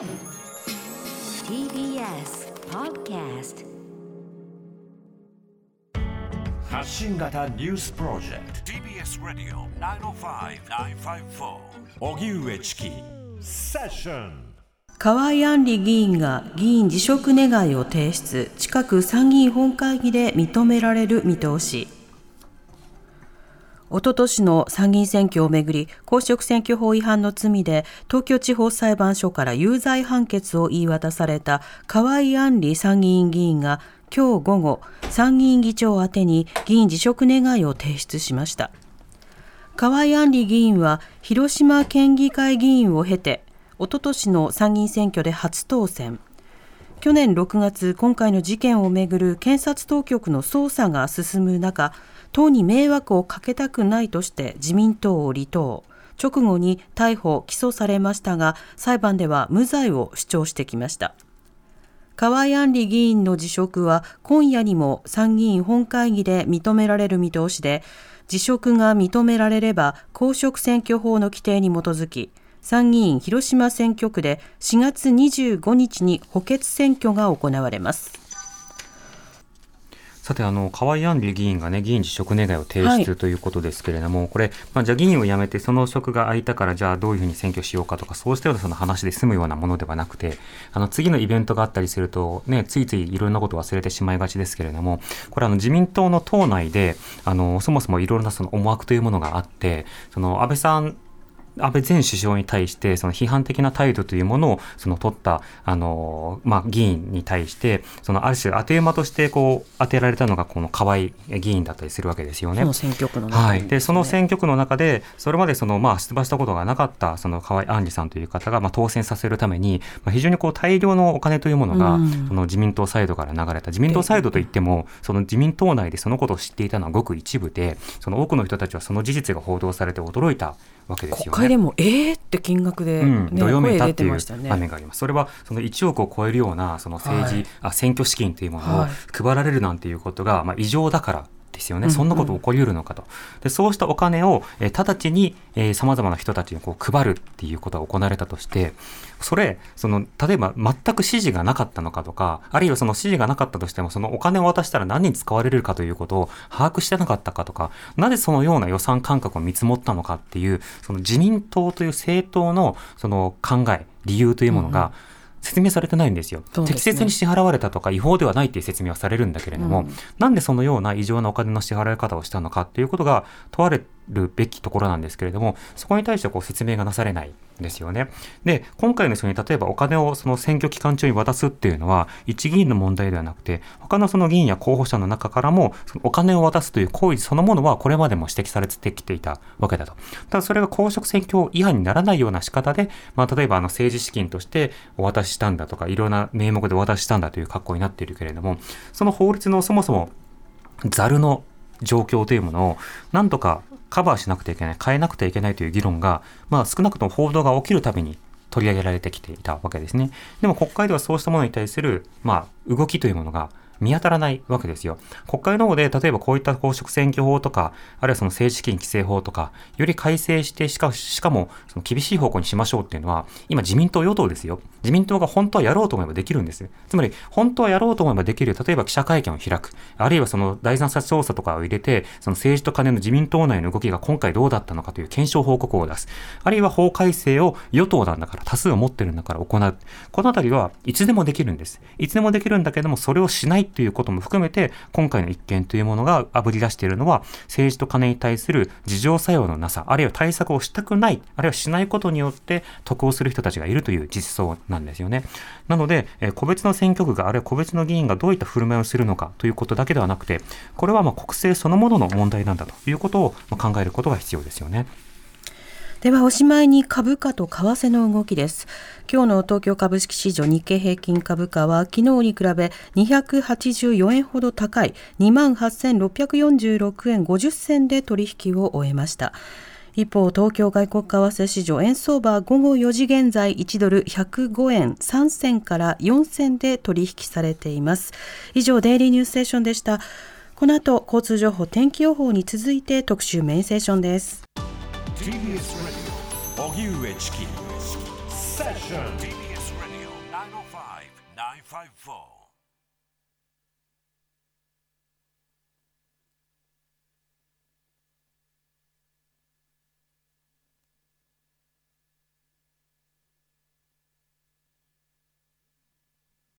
TBS Podcast 発信型ニュースプロジェクト。TBS ラディオ905-954おぎゅうえちきセッション。河合案里議員が議員辞職願を提出。近く参議院本会議で認められる見通しおととしの参議院選挙をめぐり公職選挙法違反の罪で東京地方裁判所から有罪判決を言い渡された河合案里参議院議員が今日午後参議院議長宛に議員辞職願を提出しました。河合案里議員は広島県議会議員を経ておととしの参議院選挙で初当選。去年6月今回の事件をめぐる検察当局の捜査が進む中党に迷惑をかけたくないとして自民党を離党。直後に逮捕・起訴されましたが裁判では無罪を主張してきました。河合案里議員の辞職は今夜にも参議院本会議で認められる見通しで辞職が認められれば公職選挙法の規定に基づき参議院広島選挙区で4月25日に補欠選挙が行われます。さてあの河合案里議員がね議員辞職願を提出ということですけれども、はい、これ、まあ、じゃあ議員を辞めてその職が空いたからじゃあどういうふうに選挙しようかとかそうしたようなその話で済むようなものではなくてあの次のイベントがあったりすると、ね、ついついいろんなことを忘れてしまいがちですけれどもこれあの自民党の党内であのそもそもいろいろなその思惑というものがあってその安倍さん安倍前首相に対してその批判的な態度というものをその取ったあの、まあ、議員に対してそのある種当て馬としてこう当てられたのがこの河合議員だったりするわけですよね。その選挙区の中で、ね、はい、でその選挙区の中でそれまでその、まあ、出馬したことがなかったその河合案里さんという方が、まあ、当選させるために、まあ、非常にこう大量のお金というものが、うん、その自民党サイドから流れた自民党サイドといってもその自民党内でそのことを知っていたのはごく一部でその多くの人たちはその事実が報道されて驚いたわけですよね。でもえーって金額で、ね、うん、どよめいたっていう場面があります。それはその1億を超えるようなその政治、はい、あ選挙資金というものを配られるなんていうことが、まあ、異常だからですよね、そんなこと起こりうるのかと、でそうしたお金を、えー、直ちにさまざまな人たちにこう配るっていうことが行われたとして、それ、その例えば全く指示がなかったのかとか、あるいはその指示がなかったとしても、そのお金を渡したら何に使われるかということを把握してなかったかとか、なぜそのような予算感覚を見積もったのかっていう、その自民党という政党のその考え、理由というものが、うん説明されてないんですよ、ね、適切に支払われたとか違法ではないっていう説明はされるんだけれども、うん、なんでそのような異常なお金の支払い方をしたのかっていうことが問われるべきところなんですけれどもそこに対してこう説明がなされないですよね。で、今回の人に例えばお金をその選挙期間中に渡すっていうのは、一議員の問題ではなくて、他のその議員や候補者の中からも、お金を渡すという行為そのものはこれまでも指摘されてきていたわけだと。ただそれが公職選挙違反にならないような仕方で、まあ、例えばあの政治資金としてお渡ししたんだとか、いろんな名目でお渡ししたんだという格好になっているけれども、その法律のそもそもざるの状況というものを、なんとかカバーしなくてはいけない、変えなくてはいけないという議論が、まあ、少なくとも報道が起きるたびに取り上げられてきていたわけですね。でも国会ではそうしたものに対する、まあ、動きというものが見当たらないわけですよ。国会の方で、例えばこういった公職選挙法とか、あるいはその政治資金規正法とか、より改正して、しかしかもその厳しい方向にしましょうっていうのは、今自民党与党ですよ。自民党が本当はやろうと思えばできるんです。つまり、本当はやろうと思えばできる、例えば記者会見を開く、あるいはその第三者調査とかを入れて、その政治と金の自民党内の動きが今回どうだったのかという検証報告を出す。あるいは法改正を与党なんだから、多数を持ってるんだから行う。このあたりはいつでもできるんです。いつでもできるんだけども、それをしないということも含めて、今回の一件というものが炙り出しているのは、政治と金に対する自浄作用のなさ、あるいは対策をしたくない、あるいはしないことによって得をする人たちがいるという実相なんですよね。なので、え個別の選挙区が、あるいは個別の議員がどういった振る舞いをするのかということだけではなくて、これはま国政そのものの問題なんだということを考えることが必要ですよね。ではおしまいに株価と為替の動きです今日の東京株式市場日経平均株価は昨日に比べ284円ほど高い28,646円50銭で取引を終えました一方、東京外国為替市場円相場午後4時現在1ドル105円3銭から4銭で取引されています。以上、デイリーニュースセッションでした。この後、交通情報、天気予報に続いて特集メインセッションです。TBS Radio 905 954.